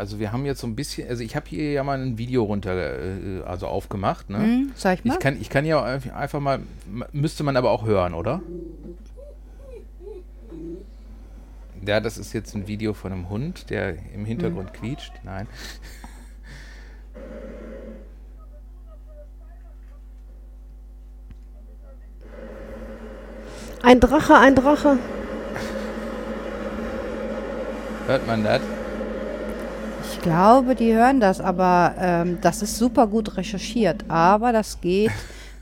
Also wir haben jetzt so ein bisschen, also ich habe hier ja mal ein Video runter, äh, also aufgemacht. Ne? Hm, sag ich mal. Ich kann, ich kann ja einfach mal, müsste man aber auch hören, oder? Ja, das ist jetzt ein Video von einem Hund, der im Hintergrund quietscht. Nein. Ein Drache, ein Drache. Hört man das? Ich glaube, die hören das, aber ähm, das ist super gut recherchiert. Aber das geht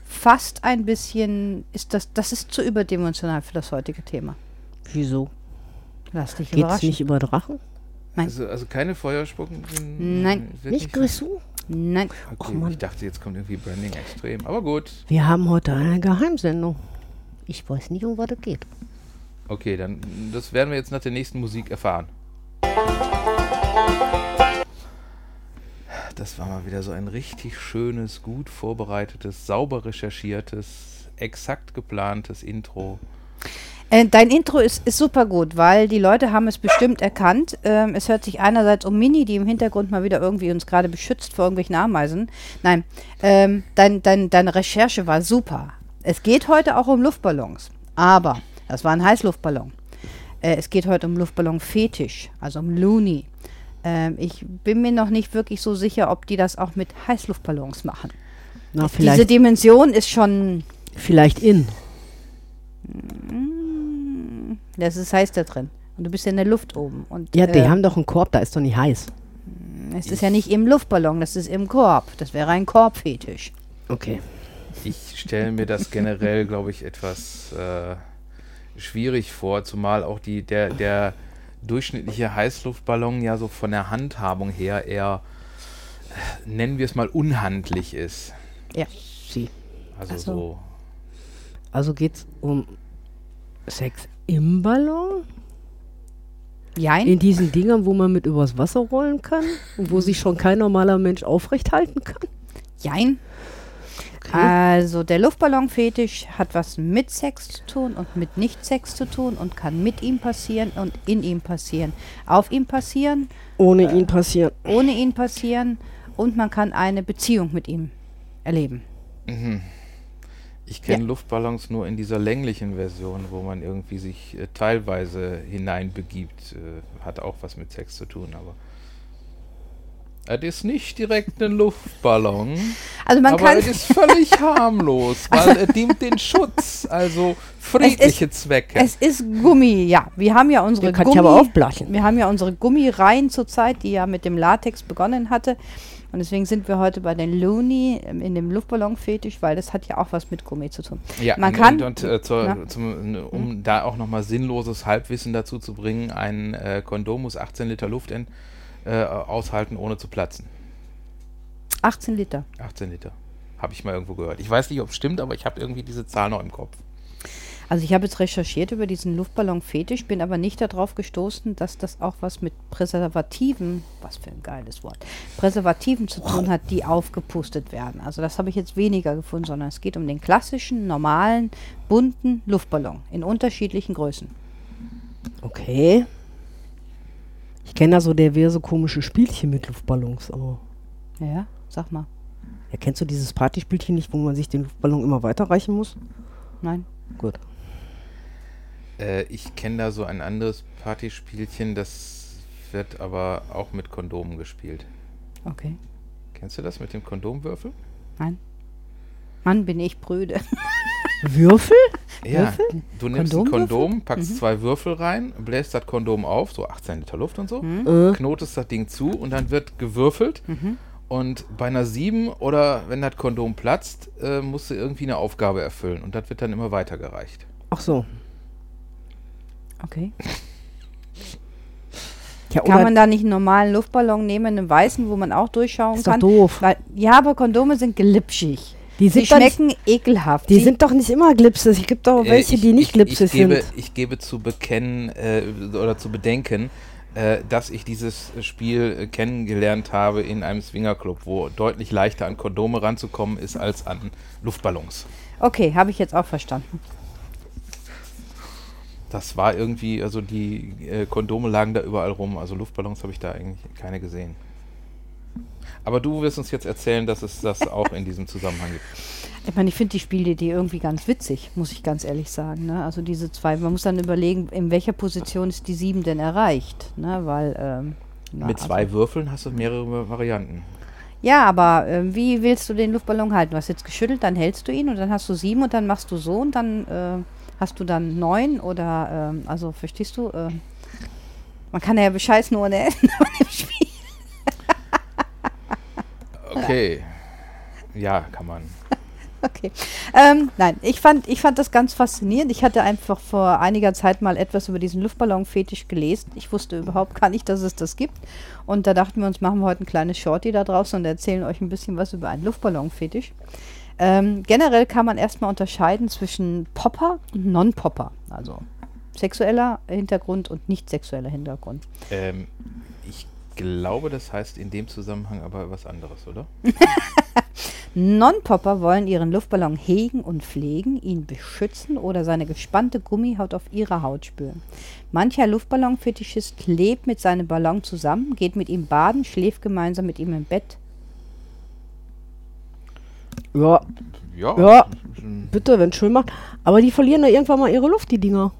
fast ein bisschen, ist das, das ist zu überdimensional für das heutige Thema. Wieso? Lass dich Geht's überraschen. nicht über Drachen? Nein. Also, also keine Feuerspucken? Nein. Nicht sein? Grisou? Nein. Okay, Mann. ich dachte, jetzt kommt irgendwie Branding extrem. Aber gut. Wir haben heute eine Geheimsendung. Ich weiß nicht, um was es geht. Okay, dann das werden wir jetzt nach der nächsten Musik erfahren. Das war mal wieder so ein richtig schönes, gut vorbereitetes, sauber recherchiertes, exakt geplantes Intro. Äh, dein Intro ist, ist super gut, weil die Leute haben es bestimmt erkannt. Ähm, es hört sich einerseits um Mini, die im Hintergrund mal wieder irgendwie uns gerade beschützt vor irgendwelchen Ameisen. Nein, ähm, dein, dein, deine Recherche war super. Es geht heute auch um Luftballons, aber das war ein Heißluftballon. Äh, es geht heute um Luftballon-Fetisch, also um Looney. Ähm, ich bin mir noch nicht wirklich so sicher, ob die das auch mit Heißluftballons machen. Na, Diese Dimension ist schon, vielleicht in. das ist heiß da drin. Und du bist ja in der Luft oben. Und, Ja, die äh, haben doch einen Korb, da ist doch nicht heiß. Es ist ja nicht im Luftballon, das ist im Korb. Das wäre ein Korbfetisch. Okay. Ich stelle mir das generell, glaube ich, etwas äh, schwierig vor, zumal auch die, der, der durchschnittliche Heißluftballon ja so von der Handhabung her eher, äh, nennen wir es mal, unhandlich ist. Sie. Also Ach so. so. Also geht's um Sex im Ballon? Jein? In diesen Dingern, wo man mit übers Wasser rollen kann? Und wo sich schon kein normaler Mensch aufrecht halten kann? Jein. Also der Luftballonfetisch hat was mit Sex zu tun und mit Nicht-Sex zu tun und kann mit ihm passieren und in ihm passieren. Auf ihm passieren, Ohne ihn passieren. ohne ihn passieren und man kann eine Beziehung mit ihm erleben. Mhm. Ich kenne Luftballons nur in dieser länglichen Version, wo man irgendwie sich äh, teilweise hineinbegibt. Äh, hat auch was mit Sex zu tun, aber. Es ist nicht direkt ein Luftballon, Also man aber kann es ist völlig harmlos, weil es dient den Schutz, also friedliche Zwecke. es ist Gummi, ja. Wir haben ja unsere kann Gummi, ich aber aufblachen. Wir haben ja unsere Gummireihen zurzeit, die ja mit dem Latex begonnen hatte. Und deswegen sind wir heute bei den Looney ähm, in dem Luftballonfetisch, weil das hat ja auch was mit Gummi zu tun. Ja, Man und, kann- und, und äh, zur, zum, um da auch nochmal sinnloses Halbwissen dazu zu bringen, ein äh, Kondom muss 18 Liter Luft in, äh, aushalten, ohne zu platzen. 18 Liter. 18 Liter. Habe ich mal irgendwo gehört. Ich weiß nicht, ob es stimmt, aber ich habe irgendwie diese Zahl noch im Kopf. Also ich habe jetzt recherchiert über diesen Luftballon-Fetisch, bin aber nicht darauf gestoßen, dass das auch was mit Präservativen, was für ein geiles Wort, Präservativen zu tun hat, die aufgepustet werden. Also das habe ich jetzt weniger gefunden, sondern es geht um den klassischen, normalen, bunten Luftballon in unterschiedlichen Größen. Okay. Ich kenne da so diverse komische Spielchen mit Luftballons, aber. Ja, sag mal. Ja, kennst du dieses Partyspielchen nicht, wo man sich den Luftballon immer weiterreichen muss? Nein. Gut. Äh, ich kenne da so ein anderes Partyspielchen, das wird aber auch mit Kondomen gespielt. Okay. Kennst du das mit dem Kondomwürfel? Nein. Mann, bin ich brüde. Würfel? Ja, Würfel? du nimmst Kondomwürfel? ein Kondom, packst zwei Würfel rein, bläst das Kondom auf, so 18 Liter Luft und so, Äh, knotest das Ding zu und dann wird gewürfelt. Und bei einer 7 oder wenn das Kondom platzt, äh, musst du irgendwie eine Aufgabe erfüllen und das wird dann immer weitergereicht. ach so. Okay. Ja, Kann man da nicht einen normalen Luftballon nehmen, einen weißen, wo man auch durchschauen ist doch kann? doof. Weil, ja, aber Kondome sind glitschig. Die sind, doch nicht, schmecken ekelhaft. die Sie- sind doch nicht immer glipsig. Es gibt doch Äh, welche, ich- die nicht ich, glipsig ich gebe, sind. Ich gebe zu bekennen äh, oder zu bedenken, äh, dass ich dieses Spiel äh, kennengelernt habe in einem Swingerclub, wo deutlich leichter an Kondome ranzukommen ist als an Luftballons. Okay, habe ich jetzt auch verstanden. das war irgendwie, also die äh, Kondome lagen da überall rum. Also Luftballons habe ich da eigentlich keine gesehen. Aber du wirst uns jetzt erzählen, dass es das auch in diesem Zusammenhang gibt. Ich meine, ich finde die Spielidee irgendwie ganz witzig, muss ich ganz ehrlich sagen. Ne? Also diese zwei, man muss dann überlegen, in welcher Position ist die sieben denn erreicht. Ne? Weil, ähm, na, Mit zwei also, Würfeln hast du mehrere Varianten. Ja, aber äh, wie willst du den Luftballon halten? Du hast jetzt geschüttelt, dann hältst du ihn und dann hast du sieben und dann machst du so und dann äh, hast du dann neun oder, ähm, also verstehst du? Äh, man kann ja bescheißen ohne Ende im Spiel. Okay. Ja, kann man. Okay. Ähm, nein, ich fand, ich fand das ganz faszinierend. Ich hatte einfach vor einiger Zeit mal etwas über diesen Luftballon-Fetisch gelesen. Ich wusste überhaupt gar nicht, dass es das gibt. Und da dachten wir uns, machen wir heute ein kleines Shorty da draußen und erzählen euch ein bisschen was über einen Luftballon-Fetisch. Ähm, generell kann man erstmal unterscheiden zwischen Popper und Non-Popper. Also sexueller Hintergrund und nicht sexueller Hintergrund. Ähm, ich glaube, das heißt in dem Zusammenhang aber was anderes, oder? Non-Popper wollen ihren Luftballon hegen und pflegen, ihn beschützen oder seine gespannte Gummihaut auf ihrer Haut spüren. Mancher Luftballon-Fetischist lebt mit seinem Ballon zusammen, geht mit ihm baden, schläft gemeinsam mit ihm im Bett. Ja, Ja. Ja. bitte, wenn schön macht. Aber die verlieren da irgendwann mal ihre Luft, die Dinger.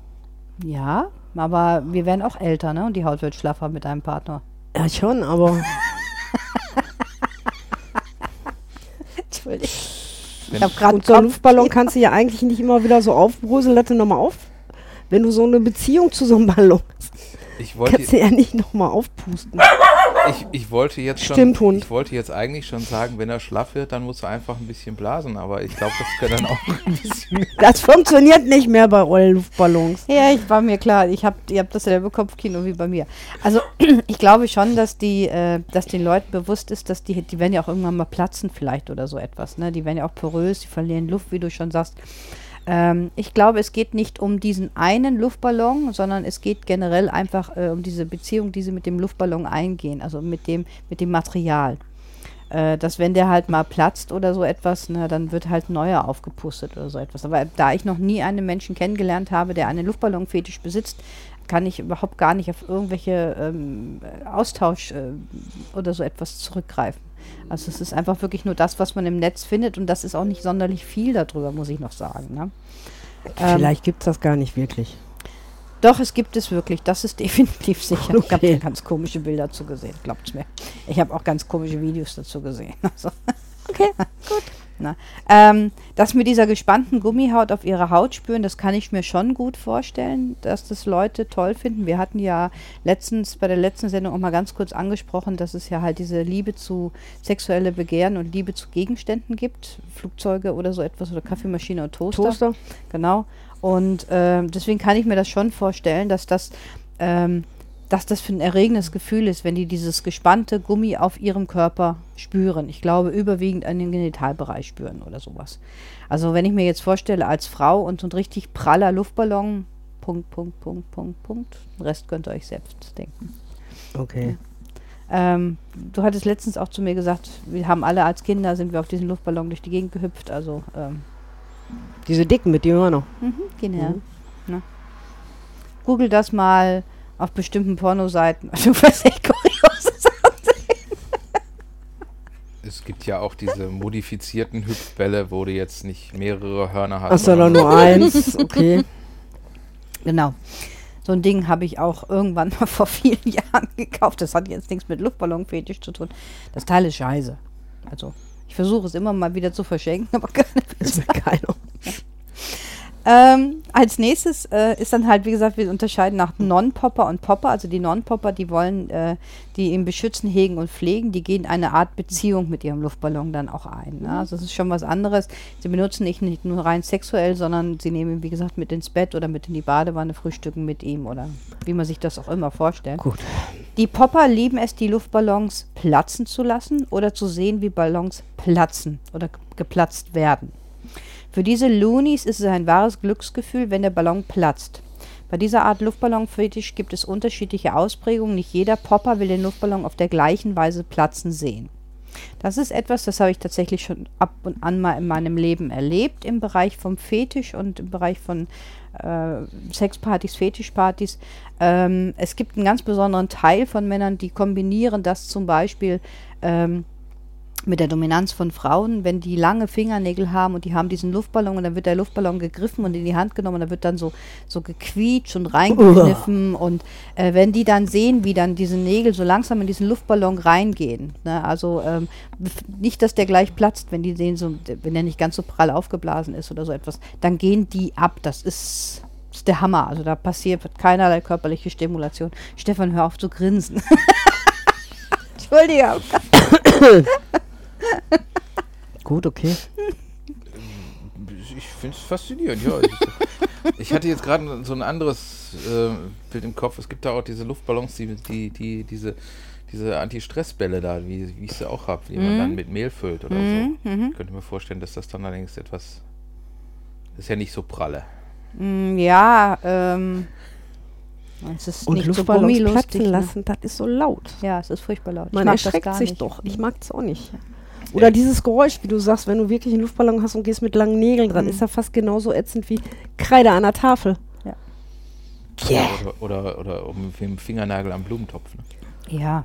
Ja, aber wir werden auch älter, ne? Und die Haut wird schlaffer mit einem Partner. Ja, schon, aber Entschuldigung. Ich habe gerade und so einen Luftballon kannst du ja eigentlich nicht immer wieder so aufbröseln, lass den nochmal auf. Wenn du so eine Beziehung zu so einem Ballon hast, Ich wollte, kannst du ja nicht nochmal aufpusten. ich, ich wollte jetzt schon, Stimmt, Hund. ich wollte jetzt eigentlich schon sagen, wenn er schlaff wird, dann muss er einfach ein bisschen blasen, aber ich glaube, das kann dann auch ein bisschen. Das funktioniert nicht mehr bei euren Luftballons. Ja, ich war mir klar. Ich hab, ihr habt dasselbe Kopfkino wie bei mir. Also ich glaube schon, dass die, äh, dass den Leuten bewusst ist, dass die, die werden ja auch irgendwann mal platzen vielleicht oder so etwas. Ne? Die werden ja auch porös, die verlieren Luft, wie du schon sagst. Ähm, ich glaube, es geht nicht um diesen einen Luftballon, sondern es geht generell einfach äh, um diese Beziehung, die sie mit dem Luftballon eingehen, also mit dem, mit dem Material. Äh, dass wenn der halt mal platzt oder so etwas, ne, dann wird halt neuer aufgepustet oder so etwas. Aber da ich noch nie einen Menschen kennengelernt habe, der einen Luftballonfetisch besitzt, kann ich überhaupt gar nicht auf irgendwelche ähm, Austausch äh, oder so etwas zurückgreifen. Also es ist einfach wirklich nur das, was man im Netz findet und das ist auch nicht sonderlich viel darüber, muss ich noch sagen. Ne? Ähm, Vielleicht gibt es das gar nicht wirklich. Doch, es gibt es wirklich. Das ist definitiv sicher. Ich habe Okay. ganz komische Bilder dazu gesehen, glaubt's mir. Ich habe auch ganz komische Videos dazu gesehen. Also, Okay, gut. Na, ähm, das mit dieser gespannten Gummihaut auf ihrer Haut spüren, das kann ich mir schon gut vorstellen, dass das Leute toll finden. Wir hatten ja letztens bei der letzten Sendung auch mal ganz kurz angesprochen, dass es ja halt diese Liebe zu sexuelle Begehren und Liebe zu Gegenständen gibt, Flugzeuge oder so etwas oder Kaffeemaschine und Toaster. Toaster. Genau. Und ähm, deswegen kann ich mir das schon vorstellen, dass das, ähm, dass das für ein erregendes Gefühl ist, wenn die dieses gespannte Gummi auf ihrem Körper spüren. Ich glaube, überwiegend an den Genitalbereich spüren oder sowas. Also wenn ich mir jetzt vorstelle, als Frau und so ein richtig praller Luftballon, Punkt, Punkt, Punkt, Punkt, Punkt. Den Rest könnt ihr euch selbst denken. Okay. Ähm, du hattest letztens auch zu mir gesagt, wir haben alle als Kinder, sind wir auf diesen Luftballon durch die Gegend gehüpft. Also, ähm, Diese dicken mit die immer noch. Mhm, genau. Mhm. Ne? Google das mal auf bestimmten Pornoseiten. Du wirst echt kuriose Sachen sehen. Es gibt ja auch diese modifizierten Hüpfbälle, wo du jetzt nicht mehrere Hörner hast. Ach, sondern nur eins. Okay. Genau. So ein Ding habe ich auch irgendwann mal vor vielen Jahren gekauft. Das hat jetzt nichts mit Luftballonfetisch zu tun. Das Teil ist scheiße. Also, ich versuche es immer mal wieder zu verschenken, aber keine keiner. Ähm, als nächstes äh, ist dann halt, wie gesagt, wir unterscheiden nach Non-Popper und Popper. Also die Non-Popper, die wollen äh, die ihn beschützen, hegen und pflegen. Die gehen eine Art Beziehung mit ihrem Luftballon dann auch ein. Ne? Also das ist schon was anderes. Sie benutzen ihn nicht nur rein sexuell, sondern sie nehmen ihn, wie gesagt, mit ins Bett oder mit in die Badewanne, frühstücken mit ihm oder wie man sich das auch immer vorstellt. Gut. Die Popper lieben es, die Luftballons platzen zu lassen oder zu sehen, wie Ballons platzen oder geplatzt werden. Für diese Loonies ist es ein wahres Glücksgefühl, wenn der Ballon platzt. Bei dieser Art Luftballonfetisch gibt es unterschiedliche Ausprägungen. Nicht jeder Popper will den Luftballon auf der gleichen Weise platzen sehen. Das ist etwas, das habe ich tatsächlich schon ab und an mal in meinem Leben erlebt, im Bereich vom Fetisch und im Bereich von äh, Sexpartys, Fetischpartys. Ähm, es gibt einen ganz besonderen Teil von Männern, die kombinieren das zum Beispiel ähm, mit der Dominanz von Frauen, wenn die lange Fingernägel haben und die haben diesen Luftballon und dann wird der Luftballon gegriffen und in die Hand genommen und dann wird dann so, so gequietscht und reingekniffen und äh, wenn die dann sehen, wie dann diese Nägel so langsam in diesen Luftballon reingehen, ne, also ähm, nicht, dass der gleich platzt, wenn die sehen, so, wenn der nicht ganz so prall aufgeblasen ist oder so etwas, dann gehen die ab, das ist, ist der Hammer, also da passiert keinerlei körperliche Stimulation. Stefan, hör auf zu grinsen. Entschuldigung. Gut, okay. Ich finde es faszinierend, ja. Ich, hatte jetzt gerade so ein anderes äh, Bild im Kopf. Es gibt da auch diese Luftballons, die, die, die diese, diese Anti-Stress-Bälle da, wie, wie ich sie auch habe, die man dann mit Mehl füllt oder Mhm, so. Ich könnte mir vorstellen, dass das dann allerdings etwas. Das ist ja nicht so pralle. Mm, Ja, ähm. Es ist Und nicht so platzen Ne? lassen, das ist so laut. Ja, es ist furchtbar laut. Man erschreckt sich nicht. doch. Ich mag es auch nicht. Oder dieses Geräusch, wie du sagst, wenn du wirklich einen Luftballon hast und gehst mit langen Nägeln dran, Mhm. ist ja fast genauso ätzend wie Kreide an der Tafel. Ja. Oder, oder, oder um mit dem Fingernagel am Blumentopf. Ne? Ja.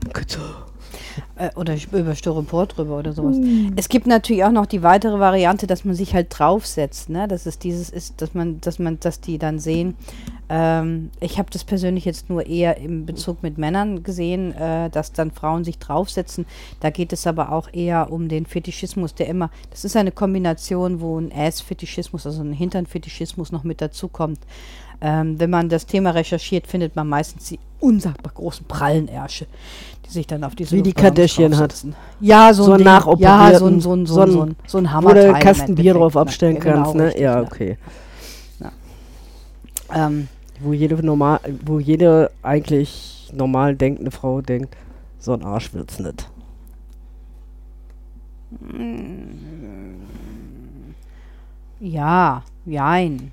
Äh, oder über Styropor drüber oder sowas. Es gibt natürlich auch noch die weitere Variante, dass man sich halt draufsetzt, ne? Dass es dieses ist, dass man, dass man, dass die dann sehen. Ähm, ich habe das persönlich jetzt nur eher im Bezug mit Männern gesehen, äh, dass dann Frauen sich draufsetzen. Da geht es aber auch eher um den Fetischismus, der immer, das ist eine Kombination, wo ein Ass-Fetischismus, also ein Hintern-Fetischismus noch mit dazukommt. Ähm, wenn man das Thema recherchiert, findet man meistens die unsagbar großen prallen Ärsche, die sich dann auf diese Wie die Kardashian hat. Ja, so, So ein Ding. nachoperierten, Ja, so ein, so ein, so ein, so ein, so ein Wo du im einen Kasten Bier drauf ne? abstellen Genau, kannst, ne? richtig, Ja, okay. Ähm, Wo jede normal, wo jede eigentlich normal denkende Frau denkt, so ein Arsch wird's nicht. ja, jein.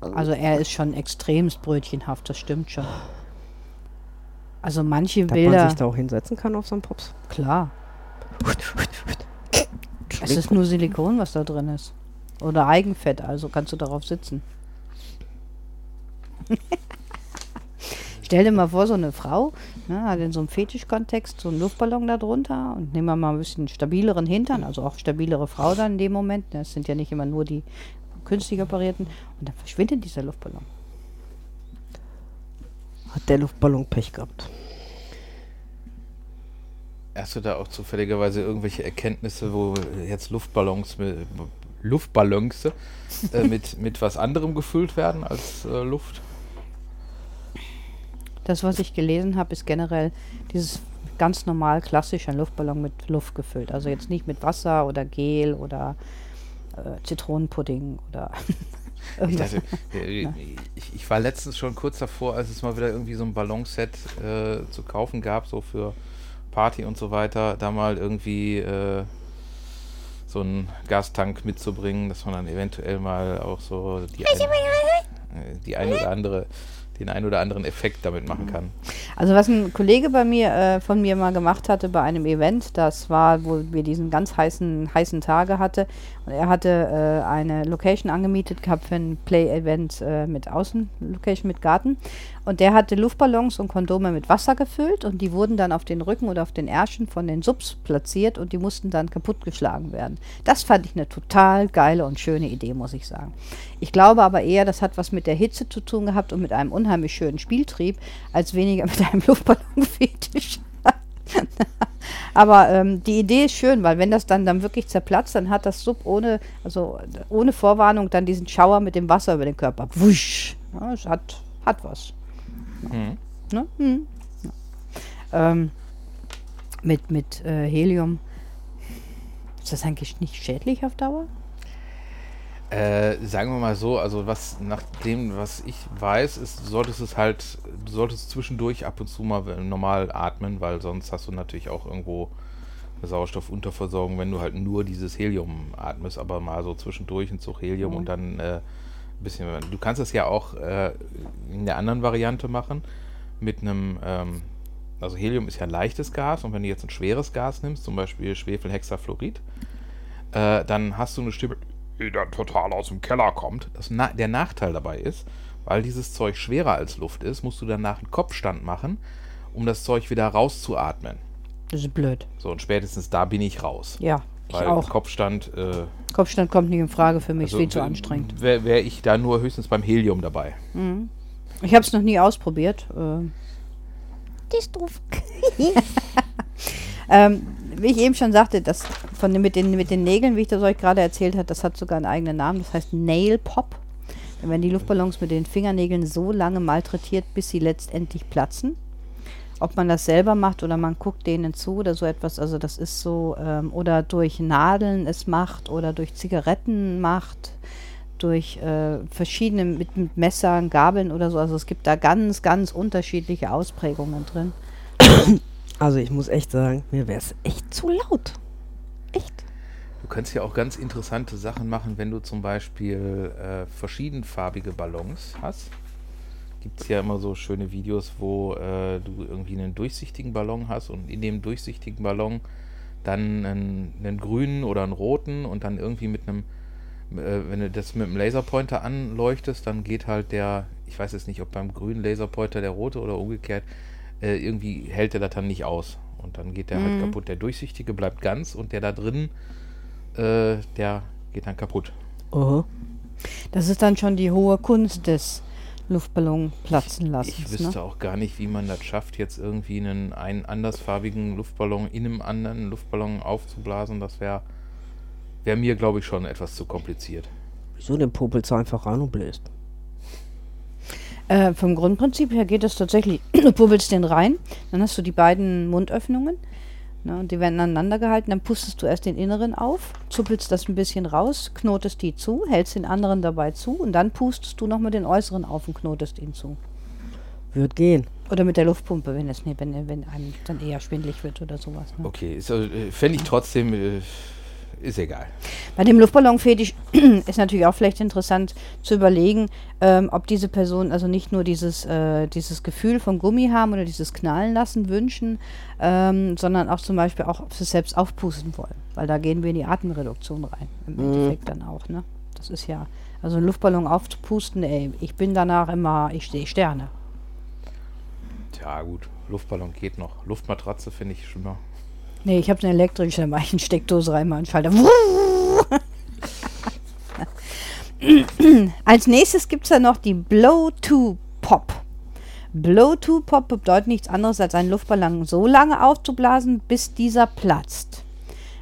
Also er ist schon extremst brötchenhaft, das stimmt schon. Also manche Dass man Bilder, sich da auch hinsetzen kann auf so einen Pops. klar. Es ist nur Silikon, was da drin ist. Oder Eigenfett, also kannst du darauf sitzen. Stell dir mal vor, so eine Frau ne, hat in so einem Fetischkontext so einen Luftballon da drunter und nehmen wir mal ein bisschen stabileren Hintern, also auch stabilere Frau dann in dem Moment. ne, Das sind ja nicht immer nur die künstlich operierten. Und dann verschwindet dieser Luftballon. Hat der Luftballon Pech gehabt. Hast du da auch zufälligerweise irgendwelche Erkenntnisse, wo jetzt Luftballons mit, Luftballons äh, mit, mit was anderem gefüllt werden als äh, Luft? Das, was ich gelesen habe, ist generell dieses ganz normal klassisch ein Luftballon mit Luft gefüllt. Also jetzt nicht mit Wasser oder Gel oder äh, Zitronenpudding oder Ich, dachte, äh, ich, ich war letztens schon kurz davor, als es mal wieder irgendwie so ein Ballonset äh, zu kaufen gab, so für Party und so weiter, da mal irgendwie äh, so einen Gastank mitzubringen, dass man dann eventuell mal auch so die, ein, äh, die ein oder andere, den ein oder anderen Effekt damit machen kann. Also was ein Kollege bei mir äh, von mir mal gemacht hatte bei einem Event, das war, wo wir diesen ganz heißen heißen Tage hatte und er hatte äh, eine Location angemietet gehabt für ein Play-Event äh, mit Außenlocation mit Garten und der hatte Luftballons und Kondome mit Wasser gefüllt und die wurden dann auf den Rücken oder auf den Ärschen von den Subs platziert und die mussten dann kaputtgeschlagen werden. Das fand ich eine total geile und schöne Idee, muss ich sagen. Ich glaube aber eher, das hat was mit der Hitze zu tun gehabt und mit einem unheimlich schönen Spieltrieb, als weniger mit einem Luftballonfetisch. aber ähm, die Idee ist schön, weil wenn das dann, dann wirklich zerplatzt, dann hat das Sub ohne, also ohne Vorwarnung dann diesen Schauer mit dem Wasser über den Körper. Wusch. Ja, es hat, hat was. Mhm. Ne? Hm. Ja. Ähm, mit mit äh, Helium. Ist das eigentlich nicht schädlich auf Dauer? Äh, sagen wir mal so, also was nach dem, was ich weiß, ist, du solltest es halt, du solltest zwischendurch ab und zu mal normal atmen, weil sonst hast du natürlich auch irgendwo eine Sauerstoffunterversorgung, wenn du halt nur dieses Helium atmest, aber mal so zwischendurch ein Zug Helium Mhm. und dann äh, ein bisschen. Du kannst es ja auch äh, in der anderen Variante machen, mit einem ähm, also Helium ist ja ein leichtes Gas und wenn du jetzt ein schweres Gas nimmst, zum Beispiel Schwefelhexafluorid, äh, dann hast du eine Dann total aus dem Keller kommt. Das na der Nachteil dabei ist, weil dieses Zeug schwerer als Luft ist, musst du danach einen Kopfstand machen, um das Zeug wieder rauszuatmen. Das ist blöd. So, und spätestens da bin ich raus. Ja, ich Weil auch. Kopfstand, äh, Kopfstand kommt nicht in Frage für mich, also ist viel zu anstrengend. Wäre wär ich da nur höchstens beim Helium dabei. Ich habe es noch nie ausprobiert. Äh, Die ist doof. ähm, wie ich eben schon sagte, das von mit, den, mit den Nägeln, wie ich das euch gerade erzählt habe, das hat sogar einen eigenen Namen. Das heißt Nail Pop. Dann werden die Luftballons mit den Fingernägeln so lange malträtiert, bis sie letztendlich platzen. Ob man das selber macht oder man guckt denen zu oder so etwas, also das ist so, ähm, oder durch Nadeln es macht oder durch Zigaretten macht, durch äh, verschiedene mit, mit Messern, Gabeln oder so. Also es gibt da ganz, ganz unterschiedliche Ausprägungen drin. Also ich muss echt sagen, mir wäre es echt zu laut. Echt. Du kannst ja auch ganz interessante Sachen machen, wenn du zum Beispiel äh, verschiedenfarbige Ballons hast. Gibt es ja immer so schöne Videos, wo äh, du irgendwie einen durchsichtigen Ballon hast und in dem durchsichtigen Ballon dann einen, einen grünen oder einen roten und dann irgendwie mit einem, äh, wenn du das mit einem Laserpointer anleuchtest, dann geht halt der, ich weiß jetzt nicht, ob beim grünen Laserpointer der rote oder umgekehrt, äh, irgendwie hält der das dann nicht aus. Und dann geht der halt kaputt. Der durchsichtige bleibt ganz und der da drin, äh, der geht dann kaputt. Aha. Das ist dann schon die hohe Kunst des Luftballon platzen lassen. Ich wüsste Ne? auch gar nicht, wie man das schafft, jetzt irgendwie einen, einen andersfarbigen Luftballon in einem anderen Luftballon aufzublasen. Das wäre wär mir, glaube ich, schon etwas zu kompliziert. Wieso den popelst du einfach ran und bläst? Äh, vom Grundprinzip her geht es tatsächlich, du pubbelst den rein, dann hast du die beiden Mundöffnungen, ne, und die werden aneinander gehalten, dann pustest du erst den inneren auf, zuppelst das ein bisschen raus, knotest die zu, hältst den anderen dabei zu und dann pustest du nochmal den äußeren auf und knotest ihn zu. Wird gehen. Oder mit der Luftpumpe, wenn es nee, wenn, wenn einem dann eher schwindlig wird oder sowas. Ne? Okay, ist, äh, fände ich trotzdem, äh, ist egal. Bei dem Luftballonfetisch ist natürlich auch vielleicht interessant zu überlegen, ähm, ob diese Personen also nicht nur dieses, äh, dieses Gefühl vom Gummi haben oder dieses Knallen lassen wünschen, ähm, sondern auch zum Beispiel auch, ob sie selbst aufpusten wollen. Weil da gehen wir in die Atemreduktion rein, im Endeffekt dann auch. Ne? Das ist ja, also einen Luftballon aufzupusten, ey, ich bin danach immer, ich stehe Sterne. Tja, gut, Luftballon geht noch. Luftmatratze finde ich schlimmer. Nee, ich habe eine elektrische, da mache ich eine Steckdose rein, mal einen Schalter. Als nächstes gibt es dann noch die Blow-to-Pop. Blow-to-Pop bedeutet nichts anderes, als einen Luftballon so lange aufzublasen, bis dieser platzt.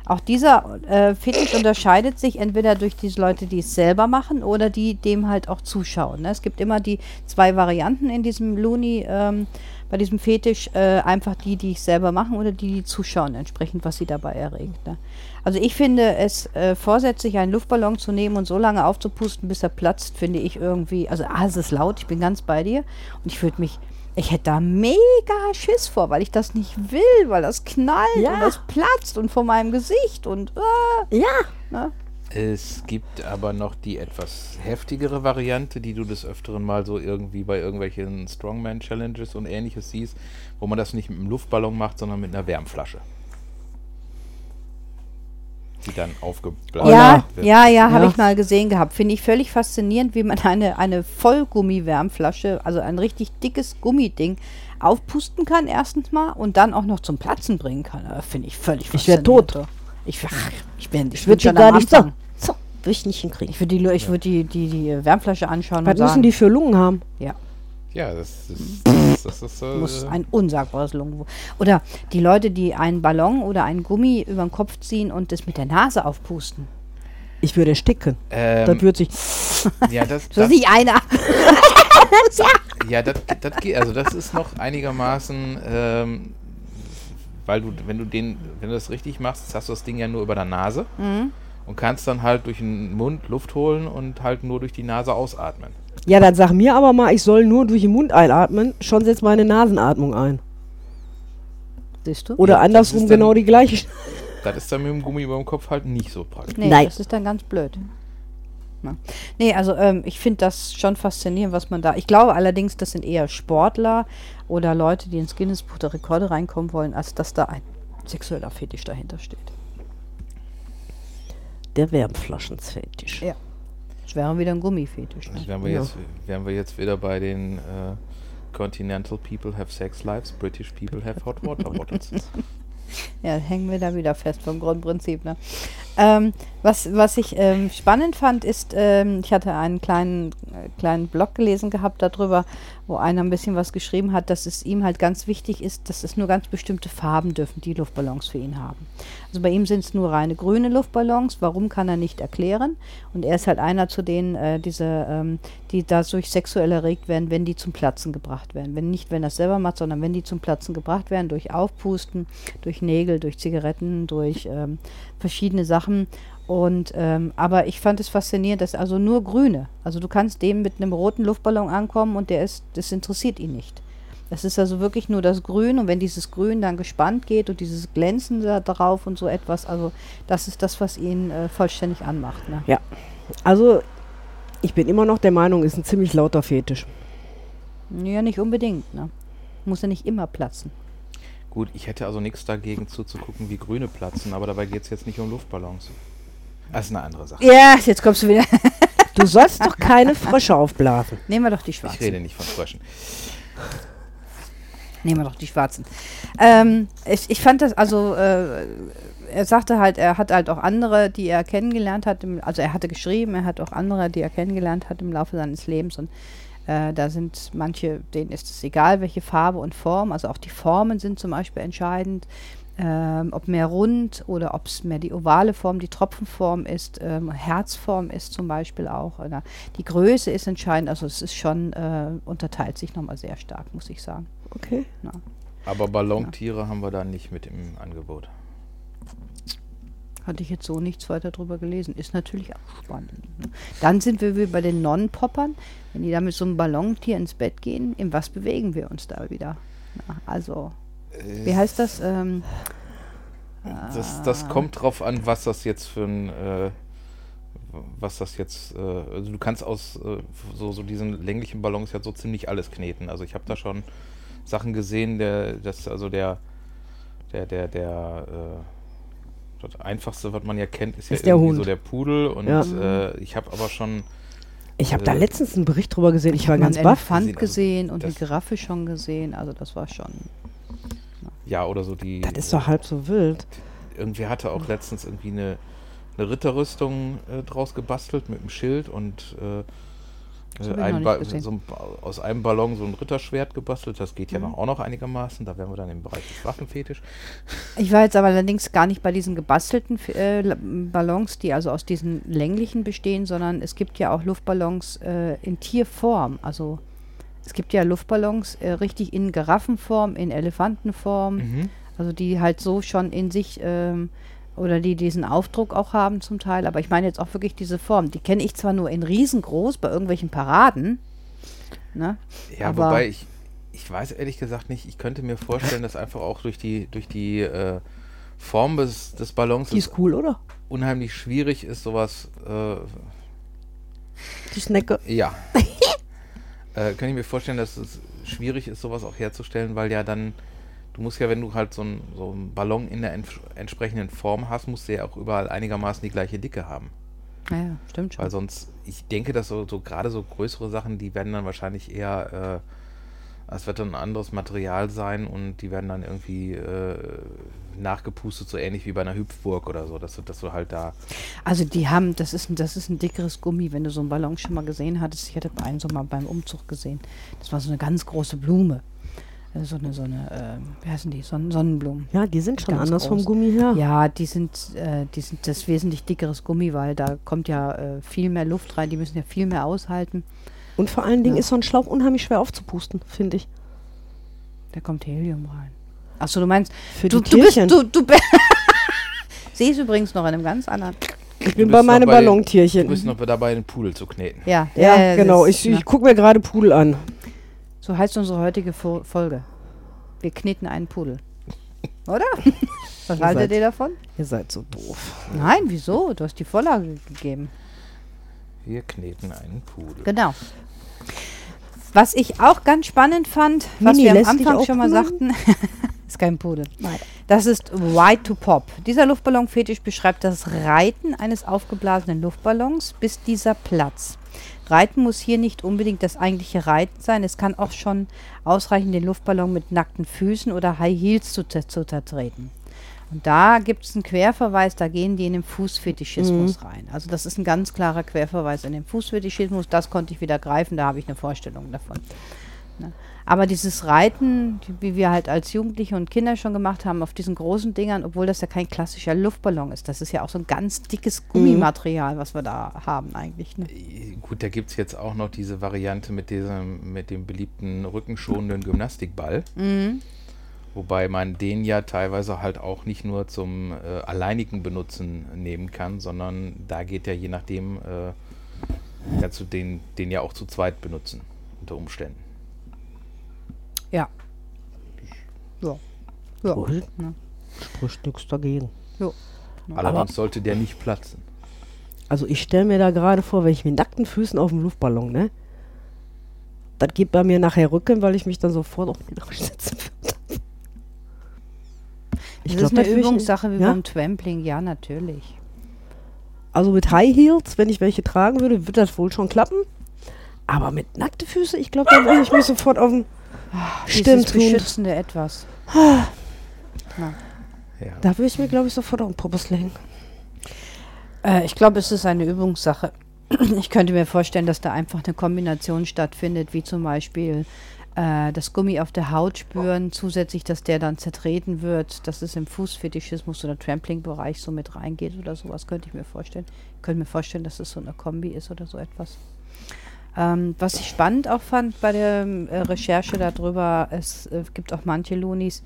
Auch dieser äh, Fetisch unterscheidet sich entweder durch diese Leute, die es selber machen oder die dem halt auch zuschauen. Ne? Es gibt immer die zwei Varianten in diesem Looney, ähm, bei diesem Fetisch, äh, einfach die, die es selber machen oder die, die zuschauen, entsprechend, was sie dabei erregt. Ne? Also ich finde es äh, vorsätzlich, einen Luftballon zu nehmen und so lange aufzupusten, bis er platzt, finde ich irgendwie, also ah, es ist laut, ich bin ganz bei dir und ich würde mich, ich hätte da mega Schiss vor, weil ich das nicht will, weil das knallt Ja. und das platzt und vor meinem Gesicht und äh, Ja. ne? Es gibt aber noch die etwas heftigere Variante, die du des Öfteren mal so irgendwie bei irgendwelchen Strongman-Challenges und ähnliches siehst, wo man das nicht mit einem Luftballon macht, sondern mit einer Wärmflasche. Die dann aufgeblasen Ja, wird. ja, ja, habe Ja. ich mal gesehen gehabt. Finde ich völlig faszinierend, wie man eine, eine Vollgummi-Wärmflasche, also ein richtig dickes Gummiding, aufpusten kann, erstens mal, und dann auch noch zum Platzen bringen kann. Äh, Finde ich völlig Ich wär faszinierend. tot. Ich, ach, ich bin, ich Ich würde schon gar nicht so. Würde ich nicht hinkriegen. Ich würde die, ich würd die, die, die Wärmflasche anschauen Was und sagen, müssen die für Lungen haben? ja, Ja, das ist, das, das ist äh, muss ein unsagbares Lungenwurm. Oder die Leute, die einen Ballon oder einen Gummi über den Kopf ziehen und das mit der Nase aufpusten. Ich würde ersticken. ähm, das würde sich. ja, das, Das das, ist nicht einer. ja, das, das geht, also das ist noch einigermaßen, ähm, weil du, wenn du den, wenn du das richtig machst, hast du das Ding ja nur über der Nase Mhm. Und kannst dann halt durch den Mund Luft holen und halt nur durch die Nase ausatmen. Ja, dann sag mir aber mal, ich soll nur durch den Mund einatmen. Schon setzt meine Nasenatmung ein. Siehst du? Oder Ja, andersrum ist dann- genau die gleiche. Das ist dann mit dem Gummi über dem Kopf halt nicht so praktisch. Nee, Nein. das ist dann ganz blöd. Na. Nee, also ähm, ich finde das schon faszinierend, was man da. Ich glaube allerdings, das sind eher Sportler oder Leute, die ins Guinness-Buch der Rekorde reinkommen wollen, als dass da ein sexueller Fetisch dahinter steht. Der Wärmflaschenfetisch. Ja. Das wäre wieder ein Gummifetisch. Ne? Also wären, wir Ja. jetzt, wären wir jetzt wieder bei den äh, Continental people have sex lives, British people have hot water bottles. Ja, hängen wir da wieder fest vom Grundprinzip. Ne? Ähm, was, was ich ähm, spannend fand, ist, ähm, ich hatte einen kleinen, äh, kleinen Blog gelesen gehabt darüber, wo einer ein bisschen was geschrieben hat, dass es ihm halt ganz wichtig ist, dass es nur ganz bestimmte Farben dürfen, die Luftballons für ihn haben. Also bei ihm sind es nur reine grüne Luftballons. Warum kann er nicht erklären? Und er ist halt einer zu denen, äh, diese, ähm, die dadurch sexuell erregt werden, wenn die zum Platzen gebracht werden. Wenn nicht, wenn er es selber macht, sondern wenn die zum Platzen gebracht werden, durch Aufpusten, durch Nägel, durch Zigaretten, durch ähm, verschiedene Sachen. Und ähm, aber ich fand es faszinierend, dass also nur grüne. Also du kannst dem mit einem roten Luftballon ankommen und der ist, das interessiert ihn nicht. Das ist also wirklich nur das Grün und wenn dieses Grün dann gespannt geht und dieses Glänzen da drauf und so etwas, also das ist das, was ihn äh, vollständig anmacht. Ne? Also, ich bin immer noch der Meinung, ist ein ziemlich lauter Fetisch. Ja, nicht unbedingt. Ne? Muss ja nicht immer platzen. Gut, ich hätte also nichts dagegen zuzugucken, wie Grüne platzen, aber dabei geht es jetzt nicht um Luftballons. Das ist eine andere Sache. Ja, jetzt kommst du wieder. Du sollst doch keine Frösche aufblasen. Nehmen wir doch die Ich schwarzen. rede nicht von Fröschen. Nehmen wir doch die schwarzen. Ähm, ich, ich fand das, also äh, er sagte halt, er hat halt auch andere, die er kennengelernt hat. Im, also er hatte geschrieben, er hat auch andere, die er kennengelernt hat im Laufe seines Lebens. Und äh, da sind manche, denen ist es egal, welche Farbe und Form. Also auch die Formen sind zum Beispiel entscheidend. Ähm, ob mehr rund oder ob es mehr die ovale Form, die Tropfenform ist, ähm, Herzform ist zum Beispiel auch. Oder die Größe ist entscheidend. Also es ist schon, äh, unterteilt sich nochmal sehr stark, muss ich sagen. Okay. Aber Ballontiere haben wir da nicht mit im Angebot. Hatte ich jetzt so nichts weiter drüber gelesen. Ist natürlich auch spannend. Ne? Dann sind wir wieder bei den Nonnenpoppern. Wenn die da mit so einem Ballontier ins Bett gehen, in was bewegen wir uns da wieder? Na, also, wie heißt das? Ähm, Das, das kommt drauf an, was das jetzt für ein, äh, was das jetzt, äh, also du kannst aus äh, so, so diesen länglichen Ballons ja so ziemlich alles kneten. Also ich habe da schon Sachen gesehen, der, das also der, der, der, der, äh, das einfachste, was man ja kennt, ist ja Ist der irgendwie Hund. so der Pudel und Ja. äh, ich habe aber schon Ich habe da Äh, letztens einen Bericht drüber gesehen. Ich war mal ganz einen baff. Elefant gesehen, also gesehen und das- Giraffe schon gesehen. Also das war schon. ja oder so die Das ist doch halb so wild. irgendwie hatte auch letztens irgendwie eine, eine Ritterrüstung äh, draus gebastelt mit einem Schild und äh, Noch ein so ein, aus einem Ballon so ein Ritterschwert gebastelt. Das geht ja Mhm. noch, auch noch einigermaßen. Da wären wir dann im Bereich des Waffenfetisch. Ich war jetzt aber allerdings gar nicht bei diesen gebastelten äh, Ballons, die also aus diesen länglichen bestehen, sondern es gibt ja auch Luftballons äh, in Tierform. Also es gibt ja Luftballons äh, richtig in Giraffenform, in Elefantenform, Mhm. also die halt so schon in sich ähm, oder die diesen Aufdruck auch haben zum Teil. Aber ich meine jetzt auch wirklich diese Form. Die kenne ich zwar nur in riesengroß bei irgendwelchen Paraden. Ne? Ja, Aber- wobei ich, ich weiß ehrlich gesagt nicht, ich könnte mir vorstellen, dass einfach auch durch die, durch die äh, Form des, des Ballons Die ist cool, oder? unheimlich schwierig ist, sowas äh, Die Snecke. Ja. äh, kann ich mir vorstellen, dass es schwierig ist, sowas auch herzustellen, weil ja dann, du musst ja, wenn du halt so einen so einen Ballon in der ents entsprechenden Form hast, musst du ja auch überall einigermaßen die gleiche Dicke haben. Naja, stimmt schon. Weil sonst, ich denke, dass so, so gerade so größere Sachen, die werden dann wahrscheinlich eher, äh, es wird dann ein anderes Material sein und die werden dann irgendwie äh, nachgepustet, so ähnlich wie bei einer Hüpfburg oder so, dass du, dass du halt da. Also die haben, das ist, ein- das ist ein dickeres Gummi, wenn du so einen Ballon schon mal gesehen hattest. Ich hatte einen so mal beim Umzug gesehen. Das war so eine ganz große Blume. So eine, so eine, äh, wie heißen die? Sonnen Sonnenblumen. Ja, die sind schon Ganz anders vom groß. Gummi her. Ja, die sind, äh, die sind das wesentlich dickeres Gummi, weil da kommt ja äh, viel mehr Luft rein. Die müssen ja viel mehr aushalten. Und vor allen Dingen Ja. ist so ein Schlauch unheimlich schwer aufzupusten, finde ich. Da kommt Helium rein. Achso, du meinst, Für du, die du bist, Tierchen. du, du be- Sie ist übrigens noch in einem ganz anderen. ich bin bei den- Ballontierchen. Du bist noch dabei, den Pudel zu kneten. Ja, ja, das genau. ist, Ich, ich gucke mir gerade Pudel an. So heißt unsere heutige Fo Folge. Wir kneten einen Pudel. Oder? Was Ihr haltet seid- ihr davon? Ihr seid so doof. Nein, wieso? Du hast die Vorlage gegeben. Wir kneten einen Pudel. Genau. Was ich auch ganz spannend fand, was Mini, wir am Anfang schon mal sagten, ist kein Pudel. Das ist White to Pop. Dieser Luftballonfetisch beschreibt das Reiten eines aufgeblasenen Luftballons, bis dieser platzt. Reiten muss hier nicht unbedingt das eigentliche Reiten sein. Es kann auch schon ausreichen, den Luftballon mit nackten Füßen oder High Heels zu, zu zertreten. Und da gibt es einen Querverweis, da gehen die in den Fußfetischismus rein. Also das ist ein ganz klarer Querverweis in den Fußfetischismus. Das konnte ich wieder greifen, da habe ich eine Vorstellung davon. Ne? Aber dieses Reiten, wie wir halt als Jugendliche und Kinder schon gemacht haben, auf diesen großen Dingern, obwohl das ja kein klassischer Luftballon ist, das ist ja auch so ein ganz dickes Gummimaterial, was wir da haben eigentlich. Ne? Äh, Gut, da gibt es jetzt auch noch diese Variante mit, diesem, mit dem beliebten rückenschonenden Gymnastikball. Mhm. Wobei man den ja teilweise halt auch nicht nur zum äh, alleinigen Benutzen nehmen kann, sondern da geht ja je nachdem, äh, kannst du den, den ja auch zu zweit benutzen, unter Umständen. Ja. Ja. Ja. Wohl. Ne? Spricht nichts dagegen. Ja. Allerdings sollte der nicht platzen. Also ich stelle mir da gerade vor, wenn ich mit nackten Füßen auf dem Luftballon, ne? Das geht bei mir nachher Rücken, weil ich mich dann sofort auf den Arsch setze. Das glaub, ist eine ich- Übungssache wie ja? beim Trampling, ja, natürlich. Also mit High Heels, wenn ich welche tragen würde, wird das wohl schon klappen. Aber mit nackten Füßen, ich glaube, dann würde ich mich sofort auf den... Stimmt, beschützende Etwas. Ja. Da würde ich mir, glaube ich, sofort auf den Popos legen. Äh, ich glaube, es ist eine Übungssache. Ich könnte mir vorstellen, dass da einfach eine Kombination stattfindet, wie zum Beispiel äh, das Gummi auf der Haut spüren, zusätzlich, dass der dann zertreten wird, dass es im Fußfetischismus oder Trampling-Bereich so mit reingeht oder sowas, könnte ich mir vorstellen. Ich könnte mir vorstellen, dass es so eine Kombi ist oder so etwas. Ähm, was ich spannend auch fand bei der äh, Recherche darüber, es äh, gibt auch manche Lonis,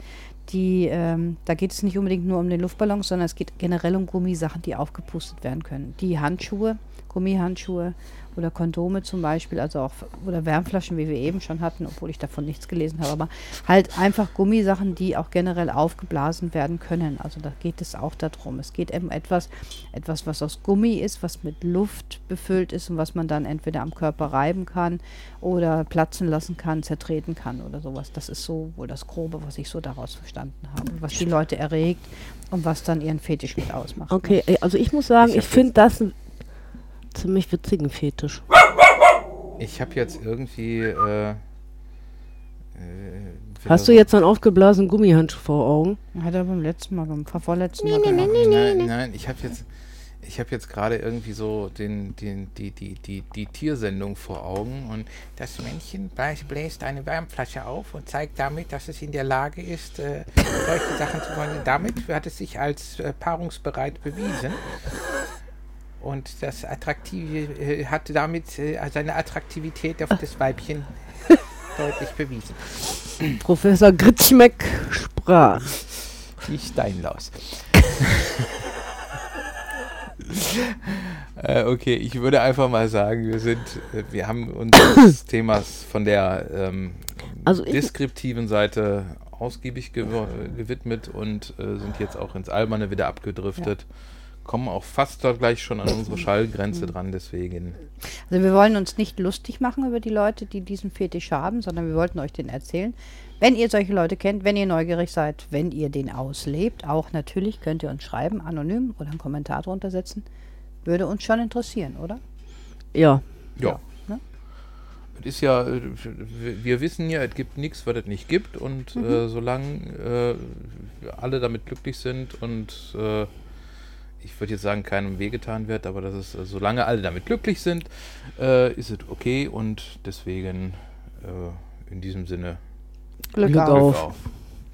die, ähm, da geht es nicht unbedingt nur um den Luftballon, sondern es geht generell um Gummisachen, die aufgepustet werden können. Die Handschuhe, Gummihandschuhe oder Kondome zum Beispiel, also auch oder Wärmflaschen, wie wir eben schon hatten, obwohl ich davon nichts gelesen habe, aber halt einfach Gummisachen, die auch generell aufgeblasen werden können. Also da geht es auch darum. Es geht eben etwas, etwas, was aus Gummi ist, was mit Luft befüllt ist und was man dann entweder am Körper reiben kann oder platzen lassen kann, zertreten kann oder sowas. Das ist so wohl das Grobe, was ich so daraus verstanden habe, was die Leute erregt und was dann ihren Fetisch mit ausmacht. ne? Okay, also ich muss sagen, Ich ich, finde das einen ziemlich witzigen Fetisch. Ich habe jetzt irgendwie. Äh, äh, Hast du jetzt einen aufgeblasenen Gummihandschuh vor Augen? Hat er beim letzten Mal, beim vorletzten Mal gemacht. Nein, nein, ich habe jetzt, ich habe jetzt gerade irgendwie so den, den, die, die, die, die Tiersendung vor Augen und das Männchen bläst- eine Wärmflasche auf und zeigt damit, dass es in der Lage ist, äh, solche Sachen zu machen. Damit hat es sich als äh, paarungsbereit bewiesen. Und das Attraktive äh, hat damit äh, seine Attraktivität auf das Weibchen deutlich bewiesen. Professor Gritschmeck sprach. Die Steinlaus. äh, okay, ich würde einfach mal sagen, wir sind, äh, wir haben uns des Themas von der ähm, Also deskriptiven Seite ausgiebig gew gewidmet und äh, sind jetzt auch ins Alberne wieder abgedriftet. Kommen auch fast dort gleich schon an unsere Schallgrenze dran, deswegen. Also wir wollen uns nicht lustig machen über die Leute, die diesen Fetisch haben, sondern wir wollten euch den erzählen. Wenn ihr solche Leute kennt, wenn ihr neugierig seid, wenn ihr den auslebt, auch natürlich könnt ihr uns schreiben, anonym oder einen Kommentar drunter setzen. Würde uns schon interessieren, oder? Ja. Ja. ne? Es ist ja, wir- wir wissen ja, es gibt nichts, was es nicht gibt und Mhm. äh, solange äh, alle damit glücklich sind und äh, ich würde jetzt sagen, keinem wehgetan wird, aber das ist, äh, solange alle damit glücklich sind, äh, ist es okay und deswegen äh, in diesem Sinne Glück, Glück auf. auf.